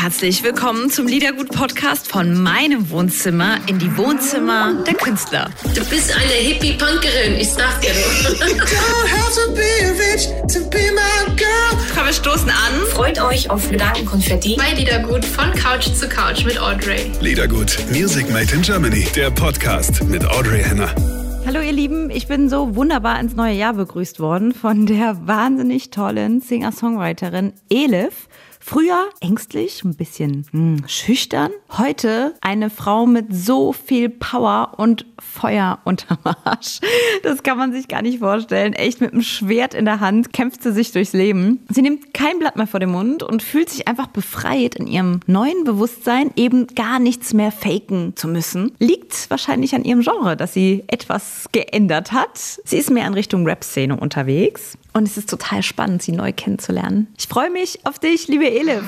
Herzlich willkommen zum Liedergut-Podcast von meinem Wohnzimmer in die Wohnzimmer der Künstler. Du bist eine Hippie-Punkerin, ich sag dir nur. Komm, wir stoßen an. Freut euch auf Gedankenkonfetti. Bei Liedergut von Couch zu Couch mit Audrey. Liedergut, Music Made in Germany, der Podcast mit Audrey Henner. Hallo ihr Lieben, ich bin so wunderbar ins neue Jahr begrüßt worden von der wahnsinnig tollen Singer-Songwriterin Elif. Früher ängstlich, ein bisschen hm, schüchtern. Heute eine Frau mit so viel Power und Feuer unterm Arsch. Das kann man sich gar nicht vorstellen. Echt mit einem Schwert in der Hand kämpft sie sich durchs Leben. Sie nimmt kein Blatt mehr vor den Mund und fühlt sich einfach befreit in ihrem neuen Bewusstsein, eben gar nichts mehr faken zu müssen. Liegt wahrscheinlich an ihrem Genre, dass sie etwas geändert hat. Sie ist mehr in Richtung Rap-Szene unterwegs. Und es ist total spannend, sie neu kennenzulernen. Ich freue mich auf dich, liebe Elif.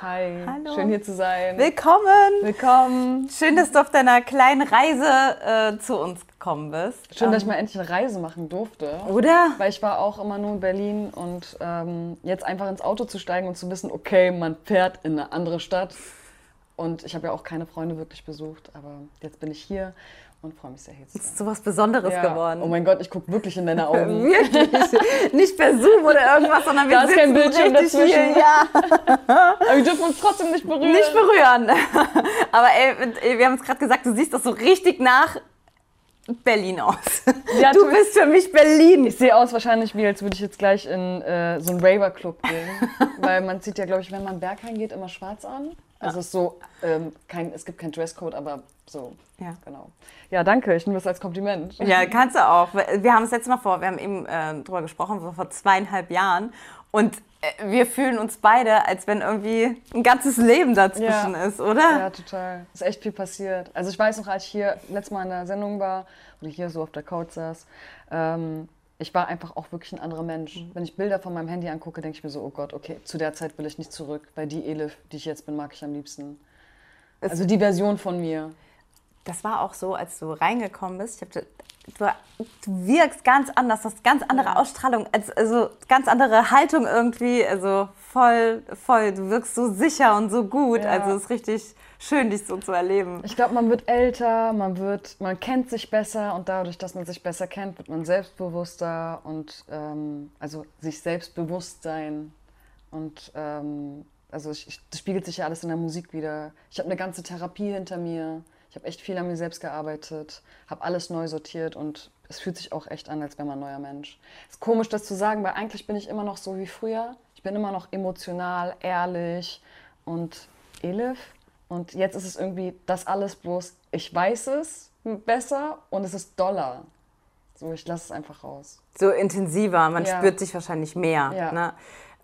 Hi, Hallo. schön hier zu sein. Willkommen. Willkommen. Schön, dass du auf deiner kleinen Reise äh, zu uns gekommen bist. Schön, dass ich mal endlich eine Reise machen durfte. Oder? Weil ich war auch immer nur in Berlin und ähm, jetzt einfach ins Auto zu steigen und zu wissen, okay, man fährt in eine andere Stadt. Und ich habe ja auch keine Freunde wirklich besucht, aber jetzt bin ich hier und freue mich sehr hier zu sein. So was Besonderes Ja. geworden. Oh mein Gott, ich gucke wirklich in deine Augen. Wirklich. Nicht per Zoom oder irgendwas, sondern wir Da ist kein Bildschirm dazwischen. Hier, ja. Aber wir dürfen uns trotzdem nicht berühren. Nicht berühren. Aber ey, wir haben es gerade gesagt, du siehst das so richtig nach Berlin aus. Ja, du bist für mich Berlin. Ich sehe aus wahrscheinlich wie, als würde ich jetzt gleich in äh, so einen Raver-Club gehen. Weil man zieht ja, glaube ich, wenn man Berghain geht, immer schwarz an. Also es ist so, ähm, kein, es gibt keinen Dresscode, aber so. Ja. Genau. Ja, danke. Ich nehme das als Kompliment. Ja, kannst du auch. Wir haben es letztes Mal vor, wir haben eben äh, drüber gesprochen, so vor zweieinhalb Jahren. Und äh, wir fühlen uns beide, als wenn irgendwie ein ganzes Leben dazwischen Ja. ist, oder? Ja, total. Ist echt viel passiert. Also ich weiß noch, als ich hier letztes Mal in der Sendung war oder hier so auf der Couch saß, ähm, ich war einfach auch wirklich ein anderer Mensch. Mhm. Wenn ich Bilder von meinem Handy angucke, denke ich mir so, oh Gott, okay, zu der Zeit will ich nicht zurück, weil die Elif, die ich jetzt bin, mag ich am liebsten. Also die Version von mir. Das war auch so, als du reingekommen bist. Ich hab, du, du wirkst ganz anders, hast ganz andere Ausstrahlung, als, also ganz andere Haltung irgendwie. Also voll, voll, du wirkst so sicher und so gut. Ja. Also es ist richtig schön, dich so zu erleben. Ich glaube, man wird älter, man wird, man kennt sich besser und dadurch, dass man sich besser kennt, wird man selbstbewusster und ähm, also sich selbstbewusst sein und ähm, also ich, ich, das spiegelt sich ja alles in der Musik wieder. Ich habe eine ganze Therapie hinter mir. Ich habe echt viel an mir selbst gearbeitet, habe alles neu sortiert und es fühlt sich auch echt an, als wäre man ein neuer Mensch. Ist komisch, das zu sagen, weil eigentlich bin ich immer noch so wie früher. Ich bin immer noch emotional, ehrlich und Elif. Und jetzt ist es irgendwie das alles bloß, ich weiß es besser und es ist doller. So, ich lasse es einfach raus. so intensiver, man Ja. spürt sich wahrscheinlich mehr. Ja. Ne?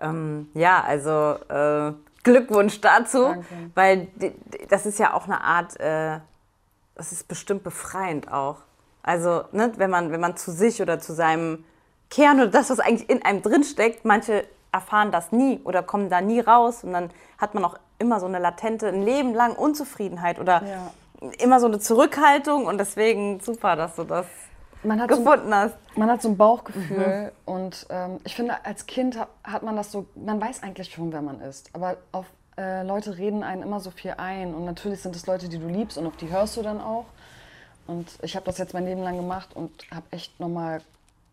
Ähm, ja, also äh, Glückwunsch dazu, Danke. weil das ist ja auch eine Art, äh, das ist bestimmt befreiend auch. Also, ne, wenn, man, wenn man zu sich oder zu seinem Kern oder das, was eigentlich in einem drinsteckt, manche erfahren das nie oder kommen da nie raus und dann hat man auch immer so eine latente, ein Leben lang Unzufriedenheit oder Ja. immer so eine Zurückhaltung und deswegen super, dass du das Man hat so, gefunden hast. man hat so ein Bauchgefühl und ähm, ich finde, als Kind hat, hat man das so, man weiß eigentlich schon, wer man ist. Aber auf äh, Leute reden einen immer so viel ein und natürlich sind es Leute, die du liebst und auf die hörst du dann auch. Und ich habe das jetzt mein Leben lang gemacht und habe echt nochmal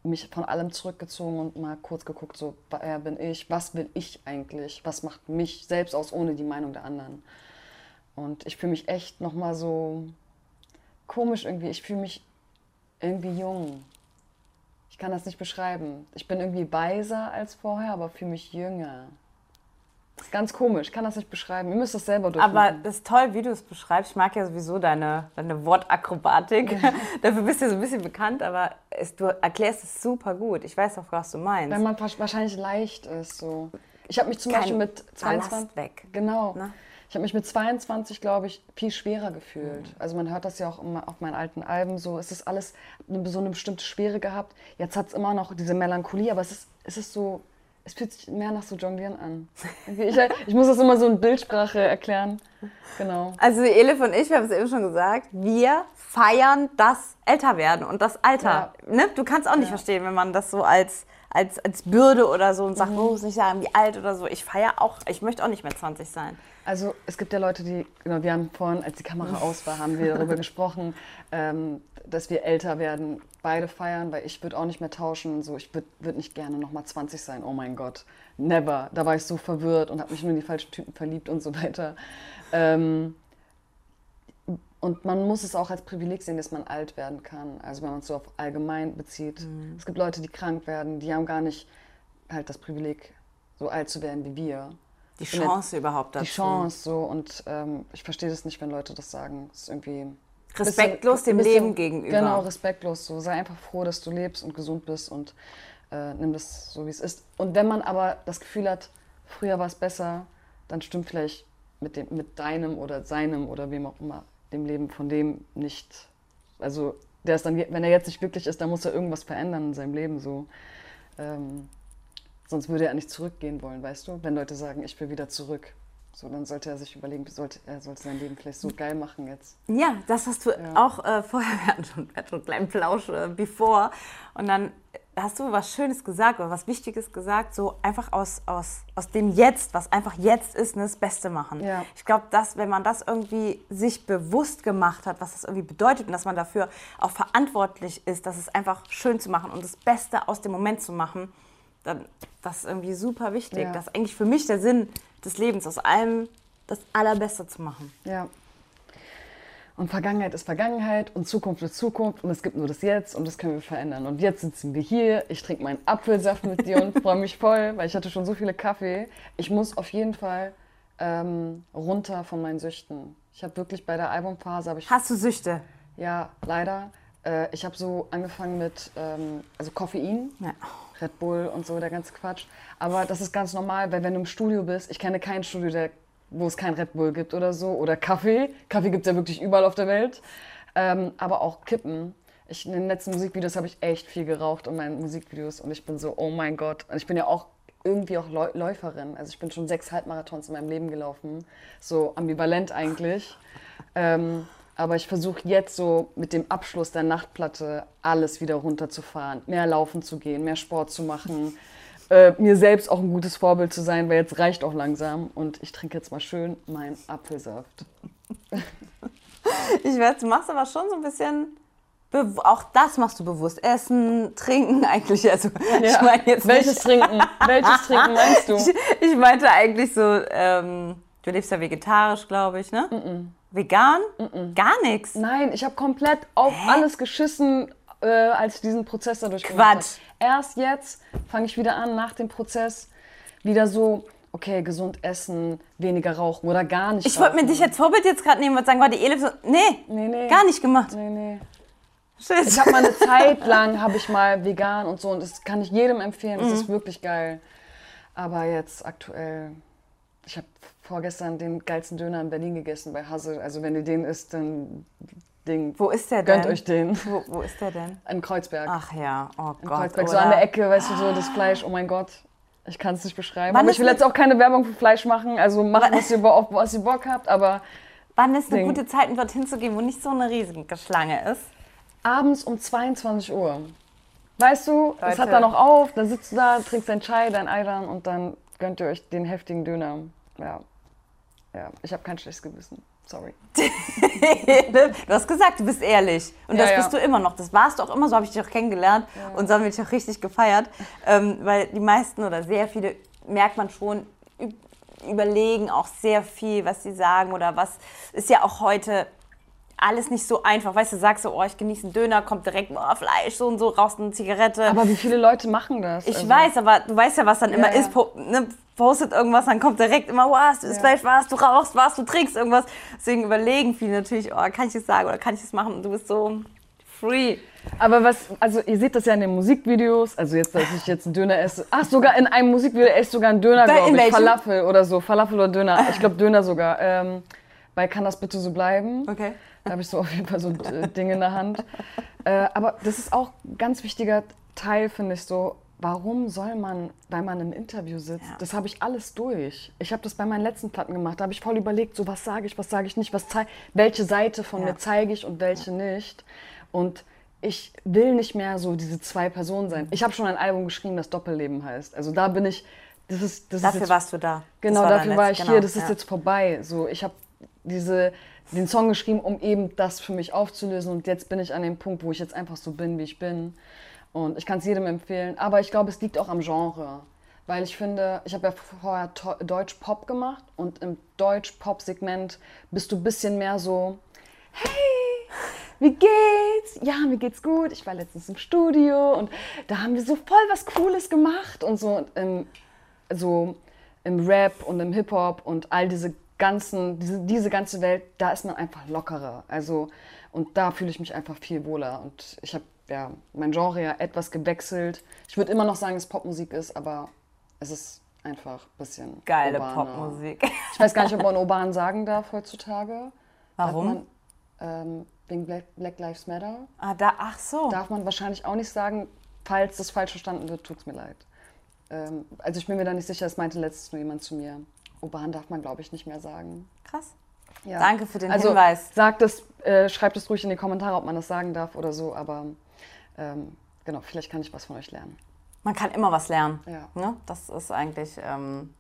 mich von allem zurückgezogen und mal kurz geguckt, so, wer bin ich, was will ich eigentlich, was macht mich selbst aus ohne die Meinung der anderen. Und ich fühle mich echt nochmal so komisch irgendwie. Ich fühle mich irgendwie jung. Ich kann das nicht beschreiben. Ich bin irgendwie weiser als vorher, aber fühle mich jünger. Ist ganz komisch, ich kann das nicht beschreiben. Ihr müsst das selber durchmachen. Aber das ist toll, wie du es beschreibst. Ich mag ja sowieso deine, deine Wortakrobatik. Dafür bist du so ein bisschen bekannt, aber es, du erklärst es super gut. Ich weiß auch, was du meinst. Wenn man wahrscheinlich leicht ist. So. Ich habe mich zum Kein Beispiel mit Ballast 22... weg. Genau. Ne? Ich habe mich mit 22, glaube ich, viel schwerer gefühlt. Also man hört das ja auch immer auf meinen alten Alben so. Es ist alles eine, so eine bestimmte Schwere gehabt. Jetzt hat es immer noch diese Melancholie, aber es ist, es ist so... Es fühlt sich mehr nach so Jonglieren an. Ich, ich muss das immer so in Bildsprache erklären. Genau. Also Elif und ich, wir haben es eben schon gesagt, wir feiern das Älterwerden und das Alter. Ne? Du kannst auch nicht verstehen, wenn man das so als als, als Bürde oder so und sage, Mhm. oh, muss nicht sagen, wie alt oder so. Ich feiere auch, ich möchte auch nicht mehr 20 sein. Also es gibt ja Leute, die, genau, wir haben vorhin, als die Kamera aus war, haben wir darüber gesprochen, ähm, dass wir älter werden, beide feiern, weil ich würde auch nicht mehr tauschen. So, ich würde würd nicht gerne nochmal 20 sein, oh mein Gott, never. Da war ich so verwirrt und habe mich nur in die falschen Typen verliebt und so weiter. Ähm, und man muss es auch als Privileg sehen, dass man alt werden kann. Also wenn man es so auf allgemein bezieht. Es gibt Leute, die krank werden, die haben gar nicht halt das Privileg, so alt zu werden wie wir. Die Chance überhaupt dazu. Die Chance so und ähm, ich verstehe das nicht, wenn Leute das sagen. Das ist irgendwie Respektlos dem Leben gegenüber. Genau, respektlos. So sei einfach froh, dass du lebst und gesund bist und äh, nimm das so wie es ist. Und wenn man aber das Gefühl hat, früher war es besser, dann stimmt vielleicht mit dem mit deinem oder seinem oder wem auch immer dem Leben von dem nicht. Also der ist dann, wenn er jetzt nicht glücklich ist, dann muss er irgendwas verändern in seinem Leben so. Ähm, Sonst würde er nicht zurückgehen wollen, weißt du? Wenn Leute sagen, ich will wieder zurück. So, dann sollte er sich überlegen, sollte, er sollte sein Leben vielleicht so geil machen jetzt. Ja, das hast du auch äh, vorher, wir hatten schon, wir hatten schon einen kleinen Plausch äh, bevor. Und dann hast du was Schönes gesagt oder was Wichtiges gesagt, so einfach aus, aus, aus dem Jetzt, was einfach jetzt ist, ne, das Beste machen. Ja. Ich glaube, dass wenn man das irgendwie sich bewusst gemacht hat, was das irgendwie bedeutet und dass man dafür auch verantwortlich ist, dass es einfach schön zu machen und das Beste aus dem Moment zu machen, dann das ist irgendwie super wichtig. Ja. Das ist eigentlich für mich der Sinn des Lebens, aus allem das Allerbeste zu machen. Ja. Und Vergangenheit ist Vergangenheit und Zukunft ist Zukunft und es gibt nur das Jetzt und das können wir verändern. Und jetzt sitzen wir hier, ich trinke meinen Apfelsaft mit dir und freue mich voll, weil ich hatte schon so viele Kaffee. Ich muss auf jeden Fall ähm, runter von meinen Süchten. Ich habe wirklich bei der Albumphase, ich Hast du Süchte? Ja, leider. Äh, ich habe so angefangen mit ähm, also Koffein, Ja. Red Bull und so, der ganze Quatsch. Aber das ist ganz normal, weil wenn du im Studio bist, ich kenne kein Studio, der, wo es kein Red Bull gibt oder so, oder Kaffee. Kaffee gibt es ja wirklich überall auf der Welt. Ähm, aber auch Kippen. Ich, in den letzten Musikvideos habe ich echt viel geraucht in meinen Musikvideos und ich bin so, oh mein Gott. Und ich bin ja auch irgendwie auch Läu- Läuferin. Also ich bin schon sechs Halbmarathons in meinem Leben gelaufen. So ambivalent eigentlich. Ähm, aber ich versuche jetzt so mit dem Abschluss der Nachtplatte alles wieder runterzufahren, mehr laufen zu gehen, mehr Sport zu machen, äh, mir selbst auch ein gutes Vorbild zu sein, weil jetzt reicht auch langsam und ich trinke jetzt mal schön meinen Apfelsaft. Ich weiß, du machst aber schon so ein bisschen. Auch das machst du bewusst. Essen, trinken eigentlich. Also, ich meine jetzt Welches nicht, Trinken? Welches Trinken meinst du? ich, ich meinte eigentlich so, ähm, du lebst ja vegetarisch, glaube ich, ne? Vegan? Gar nichts. Nein, ich habe komplett auf alles geschissen, äh, als ich diesen Prozess dadurch gemacht habe. Quatsch. Erst jetzt fange ich wieder an, nach dem Prozess, wieder so, okay, gesund essen, weniger rauchen oder gar nicht Ich wollte mir dich als Vorbild jetzt gerade nehmen und sagen, war die Elif so, nee, Nee, nee. gar nicht gemacht. Nee, nee. Shit. Ich habe mal eine Zeit lang, habe ich mal vegan und so und das kann ich jedem empfehlen, das Mhm. ist wirklich geil. Aber jetzt aktuell, ich habe vorgestern den geilsten Döner in Berlin gegessen bei Hassel. Also wenn ihr den isst, dann Ding, Wo ist der denn? gönnt euch den. Wo, wo ist der denn? In Kreuzberg. Ach ja, oh in Gott. Kreuzberg, so oder? an der Ecke, weißt du, so das Fleisch, oh mein Gott. Ich kann es nicht beschreiben. Wann aber ich will jetzt auch keine Werbung für Fleisch machen. Also macht, was ihr, auf was ihr Bock habt. Aber Wann ist eine Ding. gute Zeit, um dorthin zu gehen, wo nicht so eine riesige Schlange ist? abends um 22 Uhr. Weißt du, es hat da noch auf, dann sitzt du da, trinkst dein Chai, dein Ayran und dann gönnt ihr euch den heftigen Döner. Ja, ja ich habe kein schlechtes Gewissen. Sorry. du hast gesagt, du bist ehrlich. Und Ja, das ja. bist du immer noch. Das warst du auch immer, so habe ich dich auch kennengelernt. Und so haben wir dich auch richtig gefeiert. Ähm, weil die meisten oder sehr viele, merkt man schon, üb- überlegen auch sehr viel, was sie sagen oder was ist ja auch heute alles nicht so einfach. Weißt du, sagst so, oh, ich genieße einen Döner, kommt direkt, oh, Fleisch, so und so, rauchst eine Zigarette. Aber wie viele Leute machen das? Ich Also, weiß, aber du weißt ja, was dann immer ja. ist. Po ne, postet irgendwas, dann kommt direkt immer, was, du isst Ja. Fleisch, was, du rauchst, was, du trinkst irgendwas. Deswegen überlegen viele natürlich, oh, kann ich das sagen oder kann ich das machen? Und du bist so free. Aber was, also ihr seht das ja in den Musikvideos, also jetzt, dass ich jetzt einen Döner esse. Ach, sogar in einem Musikvideo esse ich sogar einen Döner, glaube ich. Falafel oder so, Falafel oder Döner. Ich glaube Döner sogar. Ähm, bei Kann das bitte so bleiben? Okay. Da habe ich so auf jeden Fall so äh, Dinge in der Hand. Äh, aber das ist auch ein ganz wichtiger Teil, finde ich so. Warum soll man, weil man im Interview sitzt, Ja. das habe ich alles durch. Ich habe das bei meinen letzten Platten gemacht. Da habe ich voll überlegt, so was sage ich, was sage ich nicht, was welche Seite von Ja. mir zeige ich und welche nicht. Und ich will nicht mehr so diese zwei Personen sein. Ich habe schon ein Album geschrieben, das Doppelleben heißt. Also da bin ich, das ist, das Dafür ist jetzt, warst du da. Genau, war dafür war ich genau, hier. Das ist ja. jetzt vorbei. So, ich habe diese den Song geschrieben, um eben das für mich aufzulösen. Und jetzt bin ich an dem Punkt, wo ich jetzt einfach so bin, wie ich bin. Und ich kann es jedem empfehlen. Aber ich glaube, es liegt auch am Genre. Weil ich finde, ich habe ja vorher Deutsch-Pop gemacht und im Deutsch-Pop-Segment bist du ein bisschen mehr so, hey, wie geht's? Ja, mir geht's gut. Ich war letztens im Studio und da haben wir so voll was Cooles gemacht und so im, so im Rap und im Hip-Hop und all diese ganzen, diese, diese ganze Welt, da ist man einfach lockerer. Also, und da fühle ich mich einfach viel wohler. Und ich habe ja mein Genre ja etwas gewechselt. Ich würde immer noch sagen, dass es Popmusik ist, aber es ist einfach ein bisschen Geile urbaner. Popmusik. Ich weiß gar nicht, ob man urban sagen darf heutzutage. Warum? Man, ähm, wegen Black, Black Lives Matter. Ah, da, ach so. Darf man wahrscheinlich auch nicht sagen. Falls das falsch verstanden wird, tut es mir leid. Ähm, also ich bin mir da nicht sicher, es meinte letztens nur jemand zu mir. Urban darf man, glaube ich, nicht mehr sagen. Krass. Ja. Danke für den also, Hinweis. Sagt es, äh, schreibt es ruhig in die Kommentare, ob man das sagen darf oder so. Aber ähm, genau, vielleicht kann ich was von euch lernen. Man kann immer was lernen. Ja. Ne? Das ist eigentlich ähm,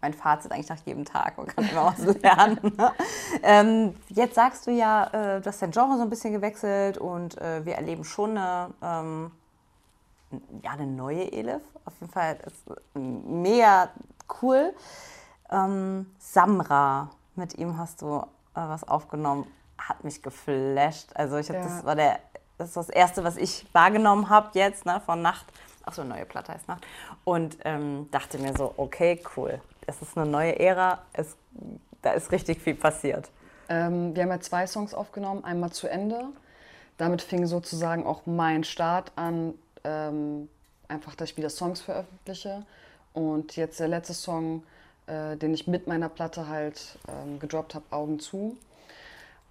mein Fazit eigentlich nach jedem Tag. Man kann immer was lernen. Ne? ähm, jetzt sagst du ja, äh, du hast dein Genre so ein bisschen gewechselt und äh, wir erleben schon eine, ähm, ja, eine neue Elif. Auf jeden Fall ist mega cool. Ähm, Samra, mit ihm hast du äh, was aufgenommen, hat mich geflasht. Also ich hab, Ja. das war der, das ist das erste, was ich wahrgenommen habe jetzt ne, von Nacht. Ach so, neue Platte heißt Nacht. Und ähm, dachte mir so, okay, cool. Es ist eine neue Ära. Es, da ist richtig viel passiert. Ähm, wir haben ja zwei Songs aufgenommen, einmal zu Ende. Damit fing sozusagen auch mein Start an, ähm, einfach, dass ich wieder Songs veröffentliche. Und jetzt der letzte Song, äh, den ich mit meiner Platte halt ähm, gedroppt habe, Augen zu.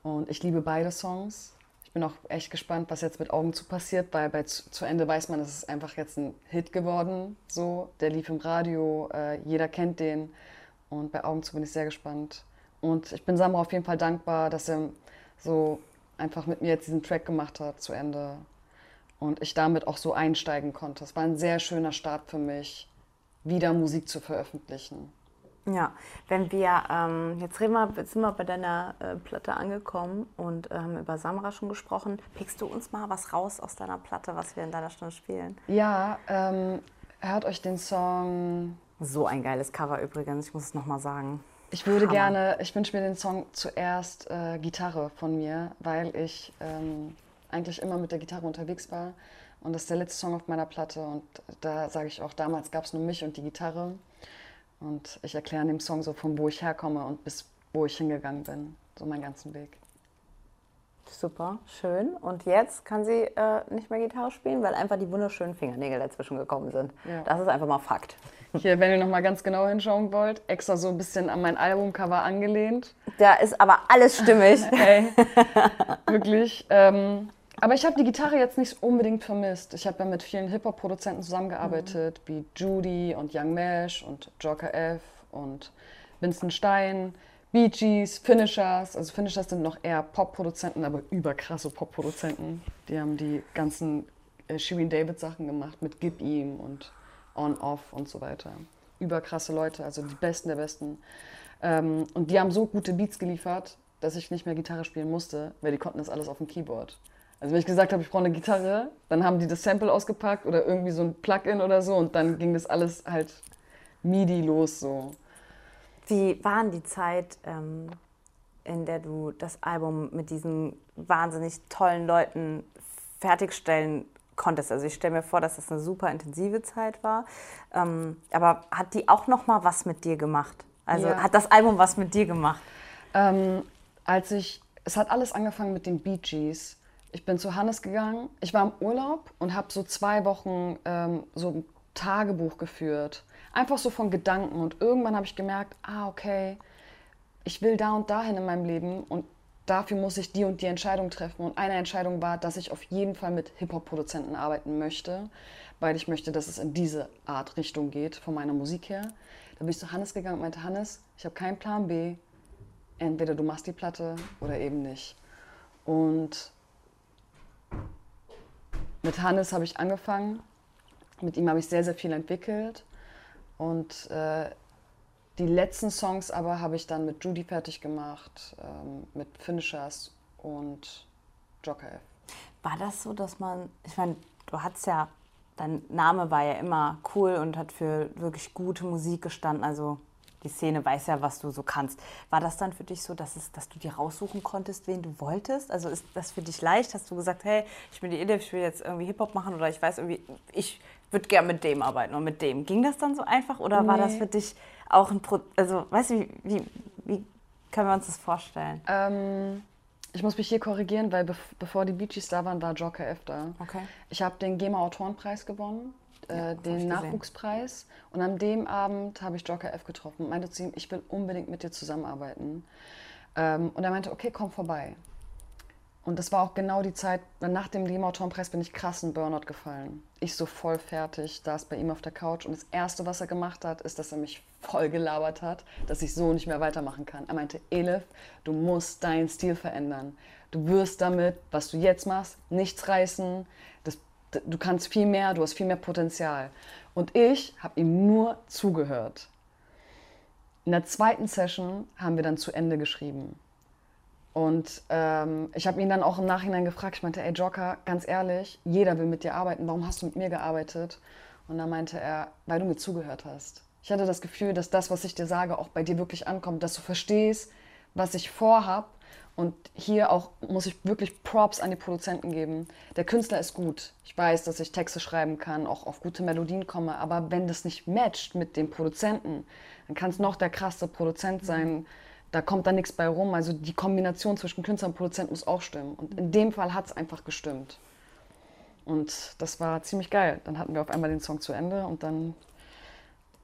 Und ich liebe beide Songs. Ich bin auch echt gespannt, was jetzt mit Augen zu passiert, weil bei zu, zu Ende weiß man, es ist einfach jetzt ein Hit geworden. So, der lief im Radio, äh, jeder kennt den. Und bei Augen zu bin ich sehr gespannt. Und ich bin Samra auf jeden Fall dankbar, dass er so einfach mit mir jetzt diesen Track gemacht hat zu Ende. Und ich damit auch so einsteigen konnte. Es war ein sehr schöner Start für mich, wieder Musik zu veröffentlichen. Ja, wenn wir, ähm, jetzt reden wir, jetzt sind wir bei deiner äh, Platte angekommen und äh, haben über Samra schon gesprochen. Pickst du uns mal was raus aus deiner Platte, was wir in deiner Stunde spielen? Ja, ähm, hört euch den Song So ein geiles Cover übrigens, ich muss es nochmal sagen. Ich würde Hammer. gerne, ich wünsche mir den Song zuerst äh, Gitarre von mir, weil ich ähm, eigentlich immer mit der Gitarre unterwegs war. Und das ist der letzte Song auf meiner Platte. Und da sage ich auch, damals gab es nur mich und die Gitarre. Und ich erkläre in dem Song so, von wo ich herkomme und bis wo ich hingegangen bin. So meinen ganzen Weg. Super, schön. Und jetzt kann sie äh, nicht mehr Gitarre spielen, weil einfach die wunderschönen Fingernägel dazwischen gekommen sind. Ja. Das ist einfach mal Fakt. Hier, wenn ihr noch mal ganz genau hinschauen wollt, extra so ein bisschen an mein Albumcover angelehnt. Da ist aber alles stimmig. Ey, wirklich. Ähm, aber ich habe die Gitarre jetzt nicht unbedingt vermisst. Ich habe ja mit vielen Hip-Hop-Produzenten zusammengearbeitet, wie Judy und Young Mesh und Joker F und Vincent Stein, Bee Gees, Finishers. Also Finishers sind noch eher Pop-Produzenten, aber überkrasse Pop-Produzenten. Die haben die ganzen äh, Shirin David Sachen gemacht mit Gib ihm und On Off und so weiter. Überkrasse Leute, also die Besten der Besten. Ähm, und die haben so gute Beats geliefert, dass ich nicht mehr Gitarre spielen musste, weil die konnten das alles auf dem Keyboard. Also wenn ich gesagt habe, ich brauche eine Gitarre, dann haben die das Sample ausgepackt oder irgendwie so ein Plugin oder so und dann ging das alles halt MIDI los so. Wie war denn die Zeit, ähm, in der du das Album mit diesen wahnsinnig tollen Leuten fertigstellen konntest? Also ich stelle mir vor, dass das eine super intensive Zeit war. Ähm, aber hat die auch noch mal was mit dir gemacht? Also Ja. hat das Album was mit dir gemacht? Ähm, als ich, es hat alles angefangen mit den Bee Gees. Ich bin zu Hannes gegangen. Ich war im Urlaub und habe so zwei Wochen ähm, so ein Tagebuch geführt. Einfach so von Gedanken. Und irgendwann habe ich gemerkt, ah, okay, ich will da und dahin in meinem Leben und dafür muss ich die und die Entscheidung treffen. Und eine Entscheidung war, dass ich auf jeden Fall mit Hip-Hop-Produzenten arbeiten möchte, weil ich möchte, dass es in diese Art Richtung geht, von meiner Musik her. Da bin ich zu Hannes gegangen und meinte, Hannes, ich habe keinen Plan B. Entweder du machst die Platte oder eben nicht. Und mit Hannes habe ich angefangen. Mit ihm habe ich sehr, sehr viel entwickelt. Und äh, die letzten Songs aber habe ich dann mit Judy fertig gemacht, ähm, mit Finishers und Joker F. War das so, dass man, ich meine, du hattest ja, dein Name war ja immer cool und hat für wirklich gute Musik gestanden, also die Szene weiß ja, was du so kannst. War das dann für dich so, dass, es, dass du dir raussuchen konntest, wen du wolltest? Also ist das für dich leicht? Hast du gesagt, hey, ich bin die Edith, ich will jetzt irgendwie Hip-Hop machen oder ich weiß irgendwie, ich würde gerne mit dem arbeiten und mit dem. Ging das dann so einfach oder war das Nee. für dich auch ein Pro also weißt du, wie, wie, wie können wir uns das vorstellen? Ähm, ich muss mich hier korrigieren, weil bev bevor die Bee Gees da waren, war Joker F da. Okay. Ich habe den GEMA Autorenpreis gewonnen, äh, den gesehen. Nachwuchspreis. Und an dem Abend habe ich Joker F getroffen und meinte zu ihm, ich will unbedingt mit dir zusammenarbeiten. Ähm, und er meinte, okay, komm vorbei. Und das war auch genau die Zeit, nach dem GEMA Autorenpreis bin ich krass in Burnout gefallen. Ich so voll fertig, saß bei ihm auf der Couch und das Erste, was er gemacht hat, ist, dass er mich voll gelabert hat, dass ich so nicht mehr weitermachen kann. Er meinte, Elif, du musst deinen Stil verändern. Du wirst damit, was du jetzt machst, nichts reißen. Das, du kannst viel mehr, du hast viel mehr Potenzial. Und ich habe ihm nur zugehört. In der zweiten Session haben wir dann zu Ende geschrieben. Und ähm, ich habe ihn dann auch im Nachhinein gefragt, ich meinte, ey Joker, ganz ehrlich, jeder will mit dir arbeiten, warum hast du mit mir gearbeitet? Und dann meinte er, weil du mir zugehört hast. Ich hatte das Gefühl, dass das, was ich dir sage, auch bei dir wirklich ankommt, dass du verstehst, was ich vorhab. Und hier auch muss ich wirklich Props an die Produzenten geben. Der Künstler ist gut. Ich weiß, dass ich Texte schreiben kann, auch auf gute Melodien komme. Aber wenn das nicht matcht mit dem Produzenten, dann kann es noch der krasse Produzent sein. Da kommt dann nichts bei rum. Also die Kombination zwischen Künstler und Produzent muss auch stimmen. Und in dem Fall hat es einfach gestimmt. Und das war ziemlich geil. Dann hatten wir auf einmal den Song zu Ende und dann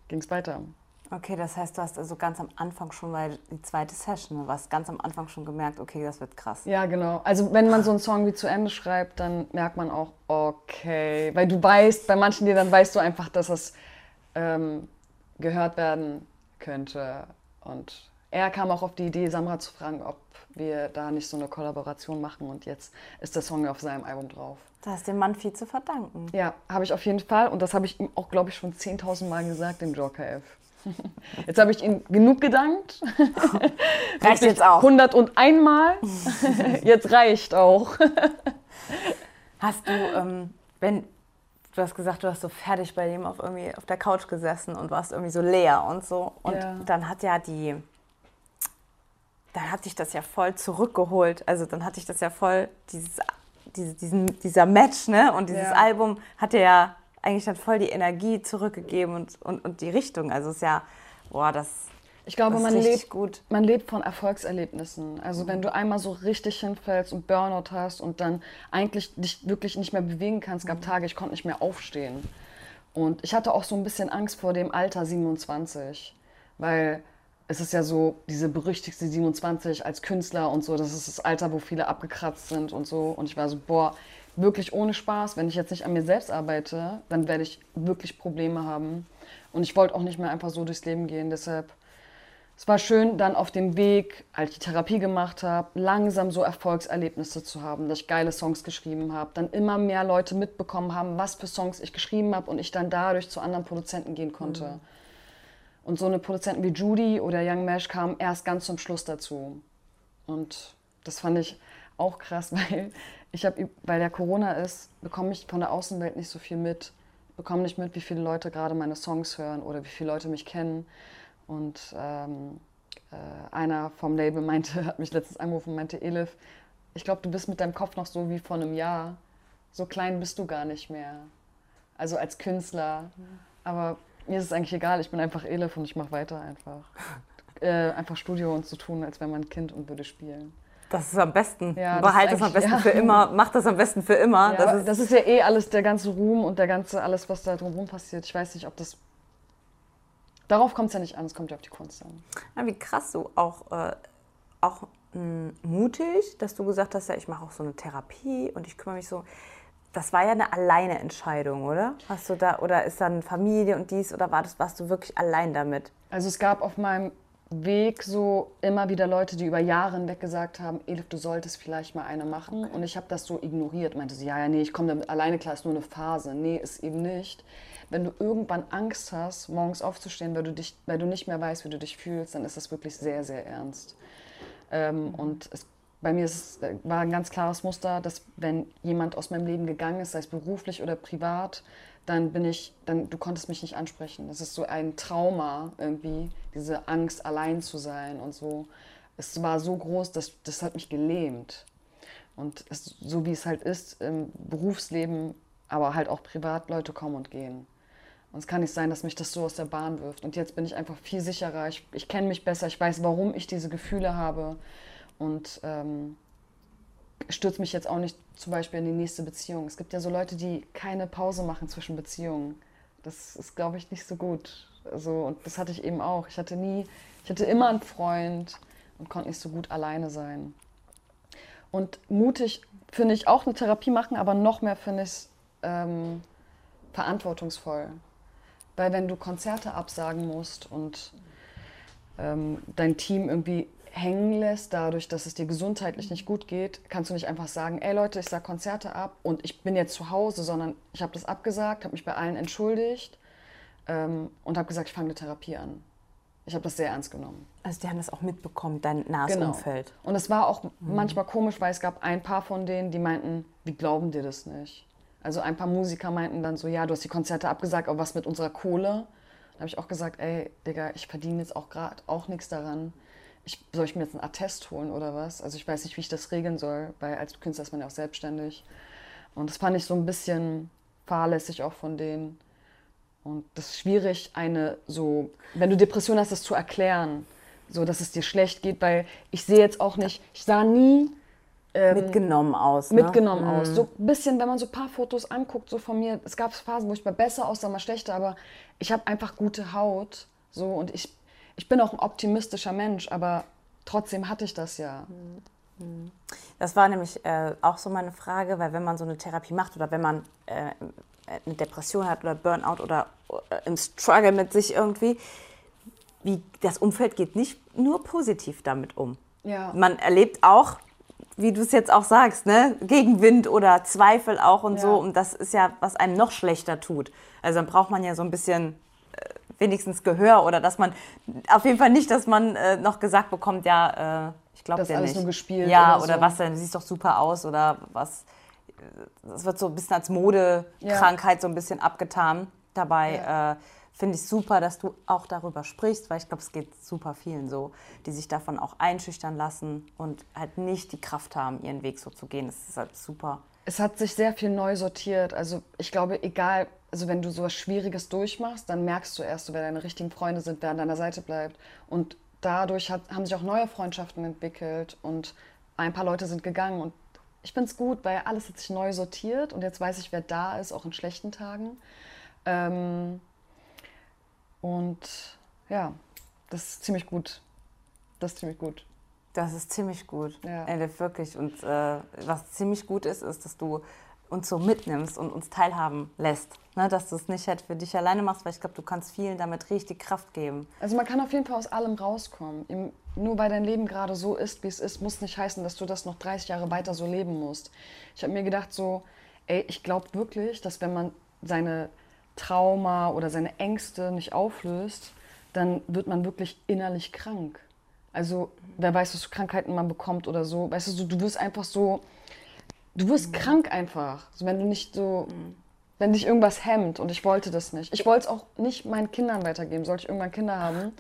ging es weiter. Okay, das heißt, du hast also ganz am Anfang schon, weil die zweite Session, du hast ganz am Anfang schon gemerkt, okay, das wird krass. Ja, genau. Also wenn man so einen Song wie zu Ende schreibt, dann merkt man auch, okay, weil du weißt, bei manchen Liedern weißt du einfach, dass es ähm, gehört werden könnte. Und er kam auch auf die Idee, Samra zu fragen, ob wir da nicht so eine Kollaboration machen. Und jetzt ist der Song auf seinem Album drauf. Du hast dem Mann viel zu verdanken. Ja, habe ich auf jeden Fall. Und das habe ich ihm auch, glaube ich, schon 10.000 Mal gesagt, dem Joker F. Jetzt habe ich ihm genug gedankt. Reicht jetzt auch. 101 Mal. Jetzt reicht auch. Hast du, ähm, wenn du hast gesagt, du hast so fertig bei dem auf irgendwie auf der Couch gesessen und warst irgendwie so leer und so. Und Ja. dann hat ja die, dann hat dich das ja voll zurückgeholt. Also dann hatte ich das ja voll, dieses, diese, diesen, dieser Match, ne? Und dieses Ja. Album hat ja eigentlich dann voll die Energie zurückgegeben und, und, und die Richtung. Also es ist ja, boah, das, Ich glaube, das man lebt, gut. man lebt von Erfolgserlebnissen. Also wenn du einmal so richtig hinfällst und Burnout hast und dann eigentlich dich wirklich nicht mehr bewegen kannst, gab Tage, ich konnte nicht mehr aufstehen. Und ich hatte auch so ein bisschen Angst vor dem Alter 27, weil es ist ja so diese berüchtigte 27 als Künstler und so, das ist das Alter, wo viele abgekratzt sind und so. Und ich war so, boah, wirklich ohne Spaß, wenn ich jetzt nicht an mir selbst arbeite, dann werde ich wirklich Probleme haben. Und ich wollte auch nicht mehr einfach so durchs Leben gehen, deshalb es war schön, dann auf dem Weg, als ich die Therapie gemacht habe, langsam so Erfolgserlebnisse zu haben, dass ich geile Songs geschrieben habe, dann immer mehr Leute mitbekommen haben, was für Songs ich geschrieben habe und ich dann dadurch zu anderen Produzenten gehen konnte. Und so eine Produzenten wie Judy oder Young Mesh kamen erst ganz zum Schluss dazu. Und das fand ich auch krass, weil ich habe, weil der Corona ist, bekomme ich von der Außenwelt nicht so viel mit. Ich bekomme nicht mit, wie viele Leute gerade meine Songs hören oder wie viele Leute mich kennen. Und ähm, äh, einer vom Label meinte, hat mich letztens angerufen und meinte, Elif, ich glaube, du bist mit deinem Kopf noch so wie vor einem Jahr. So klein bist du gar nicht mehr. Also als Künstler. Aber mir ist es eigentlich egal, ich bin einfach Elif und ich mache weiter einfach. Äh, einfach Studio und so tun, als wäre man ein Kind und würde spielen. Das ist am besten. Ja, das Behalt ist es am besten ja. für immer. Mach das am besten für immer. Ja, das das, ist, ist, ja eh alles, der ganze Ruhm und der ganze, alles, was da drumherum passiert. Ich weiß nicht, ob das. Darauf kommt es ja nicht an, es kommt ja auf die Kunst an. Wie krass du auch, äh, auch mh, mutig, dass du gesagt hast, ja, ich mache auch so eine Therapie und ich kümmere mich so. Das war ja eine alleine Entscheidung, oder? Hast du da oder ist dann Familie und dies oder war das warst du wirklich allein damit? Also es gab auf meinem Weg so immer wieder Leute, die über Jahre hinweg gesagt haben, Elif, du solltest vielleicht mal eine machen. Und ich habe das so ignoriert. Meinte sie, ja, ja, nee, ich komme damit alleine klar, ist nur eine Phase. Nee, ist eben nicht. Wenn du irgendwann Angst hast, morgens aufzustehen, weil du, dich, weil du nicht mehr weißt, wie du dich fühlst, dann ist das wirklich sehr, sehr ernst. Ähm, und es, bei mir ist, es war ein ganz klares Muster, dass wenn jemand aus meinem Leben gegangen ist, sei es beruflich oder privat, dann bin ich, dann, du konntest mich nicht ansprechen. Das ist so ein Trauma irgendwie, diese Angst, allein zu sein und so. Es war so groß, dass das hat mich gelähmt. Und es, so wie es halt ist im Berufsleben, aber halt auch privat, Leute kommen und gehen. Und es kann nicht sein, dass mich das so aus der Bahn wirft. Und jetzt bin ich einfach viel sicherer. Ich, ich kenne mich besser. Ich weiß, warum ich diese Gefühle habe. Und ähm, stürze mich jetzt auch nicht zum Beispiel in die nächste Beziehung. Es gibt ja so Leute, die keine Pause machen zwischen Beziehungen. Das ist, glaube ich, nicht so gut. Also, und das hatte ich eben auch. Ich hatte nie, ich hatte immer einen Freund und konnte nicht so gut alleine sein. Und mutig finde ich auch eine Therapie machen, aber noch mehr finde ich es ähm, verantwortungsvoll. Weil wenn du Konzerte absagen musst und ähm, dein Team irgendwie hängen lässt, dadurch, dass es dir gesundheitlich nicht gut geht, kannst du nicht einfach sagen, ey Leute, ich sage Konzerte ab und ich bin jetzt zu Hause, sondern ich habe das abgesagt, habe mich bei allen entschuldigt ähm, und habe gesagt, ich fange eine Therapie an. Ich habe das sehr ernst genommen. Also die haben das auch mitbekommen, dein nahes genau. Umfeld. Und es war auch mhm. manchmal komisch, weil es gab ein paar von denen, die meinten, wie glauben dir das nicht? Also ein paar Musiker meinten dann so, ja, du hast die Konzerte abgesagt, aber was mit unserer Kohle? Da habe ich auch gesagt, ey, Digga, ich verdiene jetzt auch gerade auch nichts daran ich, soll ich mir jetzt einen Attest holen oder was? Also ich weiß nicht, wie ich das regeln soll, weil als Künstler ist man ja auch selbstständig. Und das fand ich so ein bisschen fahrlässig auch von denen. Und das ist schwierig, eine so, wenn du Depression hast, das zu erklären, so dass es dir schlecht geht, weil ich sehe jetzt auch nicht, ich sah nie ähm, mitgenommen aus. Ne? Mitgenommen mhm. aus. So ein bisschen, wenn man so ein paar Fotos anguckt, so von mir, es gab Phasen, wo ich mal besser aussah, mal schlechter, aber ich habe einfach gute Haut. So und ich ich bin auch ein optimistischer Mensch, aber trotzdem hatte ich das ja. Das war nämlich äh, auch so meine Frage, weil wenn man so eine Therapie macht oder wenn man äh, eine Depression hat oder Burnout oder äh, im Struggle mit sich irgendwie, wie das Umfeld geht nicht nur positiv damit um. Ja. Man erlebt auch, wie du es jetzt auch sagst, ne, Gegenwind oder Zweifel auch und ja. so. Und das ist ja, was einem noch schlechter tut. Also dann braucht man ja so ein bisschen wenigstens Gehör oder dass man auf jeden Fall nicht, dass man äh, noch gesagt bekommt, ja, äh, ich glaube dir alles nicht. nur gespielt ja, oder, oder so. was denn, du siehst doch super aus oder was. Das wird so ein bisschen als Modekrankheit ja. so ein bisschen abgetan. Dabei ja. äh, finde ich super, dass du auch darüber sprichst, weil ich glaube, es geht super vielen so, die sich davon auch einschüchtern lassen und halt nicht die Kraft haben, ihren Weg so zu gehen. Das ist halt super. Es hat sich sehr viel neu sortiert. Also ich glaube, egal also wenn du sowas Schwieriges durchmachst, dann merkst du erst, wer deine richtigen Freunde sind, wer an deiner Seite bleibt. Und dadurch hat, haben sich auch neue Freundschaften entwickelt und ein paar Leute sind gegangen. Und ich finde es gut, weil alles hat sich neu sortiert und jetzt weiß ich, wer da ist, auch in schlechten Tagen. Ähm, und ja, das ist ziemlich gut. Das ist ziemlich gut. Das ist ziemlich gut. Ja. Ey, wirklich. Und äh, was ziemlich gut ist, ist, dass du uns so mitnimmst und uns teilhaben lässt. Ne, dass du es nicht halt für dich alleine machst, weil ich glaube, du kannst vielen damit richtig Kraft geben. Also man kann auf jeden Fall aus allem rauskommen. Nur weil dein Leben gerade so ist, wie es ist, muss nicht heißen, dass du das noch 30 Jahre weiter so leben musst. Ich habe mir gedacht so, ey, ich glaube wirklich, dass wenn man seine Trauma oder seine Ängste nicht auflöst, dann wird man wirklich innerlich krank. Also wer weiß, was für Krankheiten man bekommt oder so. Weißt du, du wirst einfach so Du wirst mhm. krank einfach, also wenn du nicht so, mhm. wenn dich irgendwas hemmt und ich wollte das nicht. Ich wollte es auch nicht meinen Kindern weitergeben, sollte ich irgendwann Kinder haben,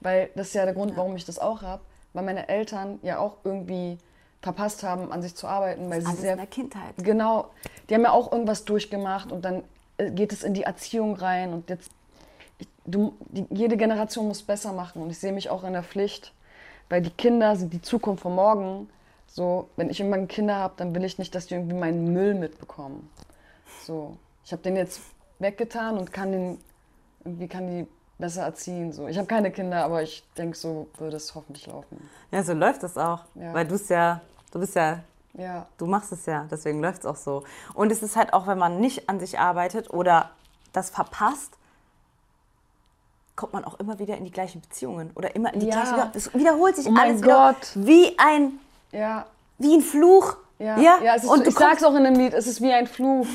weil das ist ja der Grund, warum ich das auch habe, weil meine Eltern ja auch irgendwie verpasst haben, an sich zu arbeiten, weil sie sehr in der Kindheit. Genau, die haben ja auch irgendwas durchgemacht und dann äh, geht es in die Erziehung rein und jetzt ich, du, die, jede Generation muss besser machen und ich sehe mich auch in der Pflicht, weil die Kinder sind die Zukunft von morgen so, wenn ich irgendwann Kinder habe, dann will ich nicht, dass die irgendwie meinen Müll mitbekommen. So, ich habe den jetzt weggetan und kann den irgendwie kann die besser erziehen. So, ich habe keine Kinder, aber ich denke, so würde es hoffentlich laufen. Ja, so läuft es auch, ja. weil du es ja, du bist ja ja. Du machst es ja, deswegen läuft es auch so. Und es ist halt auch, wenn man nicht an sich arbeitet oder das verpasst, kommt man auch immer wieder in die gleichen Beziehungen oder immer in die Ja. gleichen. Es wiederholt sich Oh alles wieder Gott. wie ein Ja, wie ein Fluch. ja. ja, es ist, und so, du ich sag's auch in dem Lied, es ist wie ein Fluch.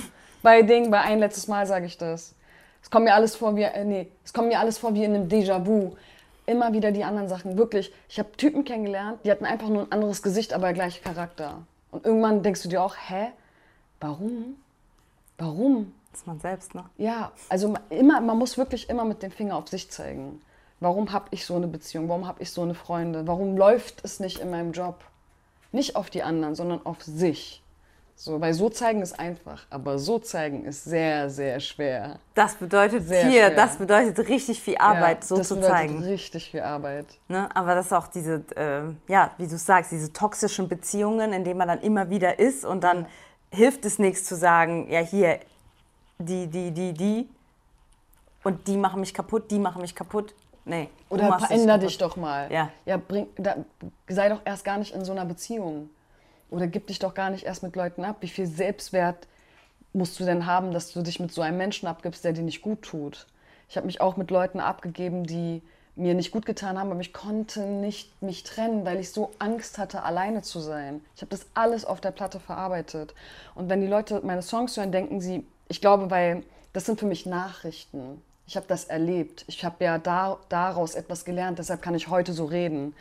Bei Ding, bei ein letztes Mal sage ich das. Es kommt mir alles vor wie, äh, nee, es kommt mir alles vor wie in einem Déjà-vu. Immer wieder die anderen Sachen. Wirklich, ich habe Typen kennengelernt, die hatten einfach nur ein anderes Gesicht, aber der gleiche Charakter. Und irgendwann denkst du dir auch, hä? Warum? Warum? Das ist man selbst, ne? Ja, also immer, man muss wirklich immer mit dem Finger auf sich zeigen. Warum habe ich so eine Beziehung? Warum habe ich so eine Freunde? Warum läuft es nicht in meinem Job? Nicht auf die anderen, sondern auf sich. So, weil so zeigen ist einfach, aber so zeigen ist sehr, sehr schwer. Das bedeutet Sehr hier, schwer. das bedeutet richtig viel Arbeit, Ja, so das zu bedeutet zeigen. Richtig viel Arbeit. Ne? Aber das ist auch diese, äh, ja, wie du sagst, diese toxischen Beziehungen, in denen man dann immer wieder ist und dann hilft es nichts zu sagen, ja hier, die, die, die, die und die machen mich kaputt, die machen mich kaputt. Nee. Oder veränder dich doch mal. Ja. ja bring, da, sei doch erst gar nicht in so einer Beziehung. Oder gib dich doch gar nicht erst mit Leuten ab. Wie viel Selbstwert musst du denn haben, dass du dich mit so einem Menschen abgibst, der dir nicht gut tut? Ich habe mich auch mit Leuten abgegeben, die mir nicht gut getan haben, aber ich konnte nicht mich trennen, weil ich so Angst hatte, alleine zu sein. Ich habe das alles auf der Platte verarbeitet. Und wenn die Leute meine Songs hören, denken sie, ich glaube, weil das sind für mich Nachrichten. Ich habe das erlebt. Ich habe ja da, daraus etwas gelernt, deshalb kann ich heute so reden.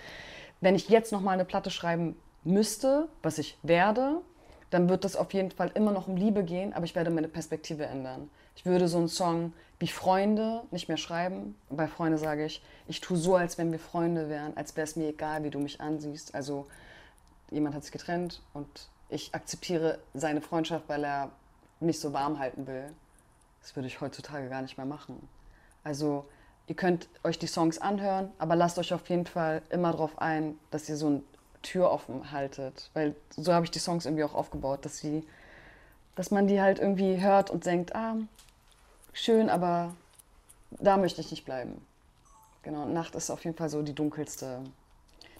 Wenn ich jetzt noch mal eine Platte schreiben müsste, was ich werde, dann wird das auf jeden Fall immer noch um Liebe gehen, aber ich werde meine Perspektive ändern. Ich würde so einen Song wie Freunde nicht mehr schreiben. Bei Freunde sage ich, ich tue so, als wenn wir Freunde wären, als wäre es mir egal, wie du mich ansiehst. Also jemand hat sich getrennt und ich akzeptiere seine Freundschaft, weil er mich so warm halten will. Das würde ich heutzutage gar nicht mehr machen. Also ihr könnt euch die Songs anhören, aber lasst euch auf jeden Fall immer darauf ein, dass ihr so eine Tür offen haltet. Weil so habe ich die Songs irgendwie auch aufgebaut, dass sie, dass man die halt irgendwie hört und denkt, ah, schön, aber da möchte ich nicht bleiben. Genau, Nacht ist auf jeden Fall so die dunkelste,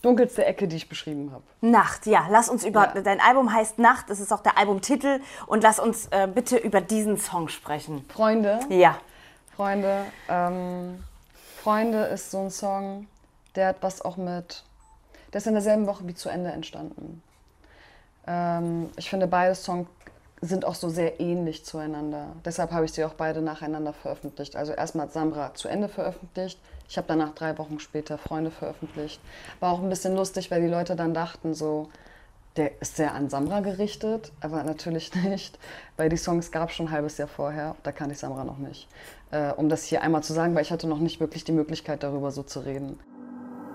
dunkelste Ecke, die ich beschrieben habe. Nacht, ja. Lass uns über, Ja. dein Album heißt Nacht, das ist auch der Albumtitel und lass uns äh, bitte über diesen Song sprechen. Freunde, Ja. Freunde, ähm, Freunde ist so ein Song, der hat was auch mit, der ist in derselben Woche wie zu Ende entstanden. Ähm, ich finde, beide Songs sind auch so sehr ähnlich zueinander. Deshalb habe ich sie auch beide nacheinander veröffentlicht. Also erstmal hat Samra zu Ende veröffentlicht. Ich habe danach drei Wochen später Freunde veröffentlicht. War auch ein bisschen lustig, weil die Leute dann dachten so, der ist sehr an Samra gerichtet, aber natürlich nicht, weil die Songs gab es schon ein halbes Jahr vorher. Da kannte ich Samra noch nicht. Äh, um das hier einmal zu sagen, weil ich hatte noch nicht wirklich die Möglichkeit, darüber so zu reden.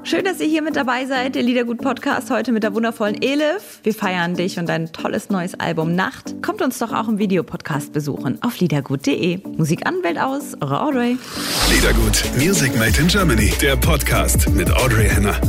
Schön, dass ihr hier mit dabei seid, der Liedergut-Podcast heute mit der wundervollen Elif. Wir feiern dich und dein tolles neues Album Nacht. Kommt uns doch auch im Videopodcast besuchen auf liedergut.de. Musik an, Welt aus, eure Audrey. Liedergut, Music Made in Germany, der Podcast mit Audrey Henner.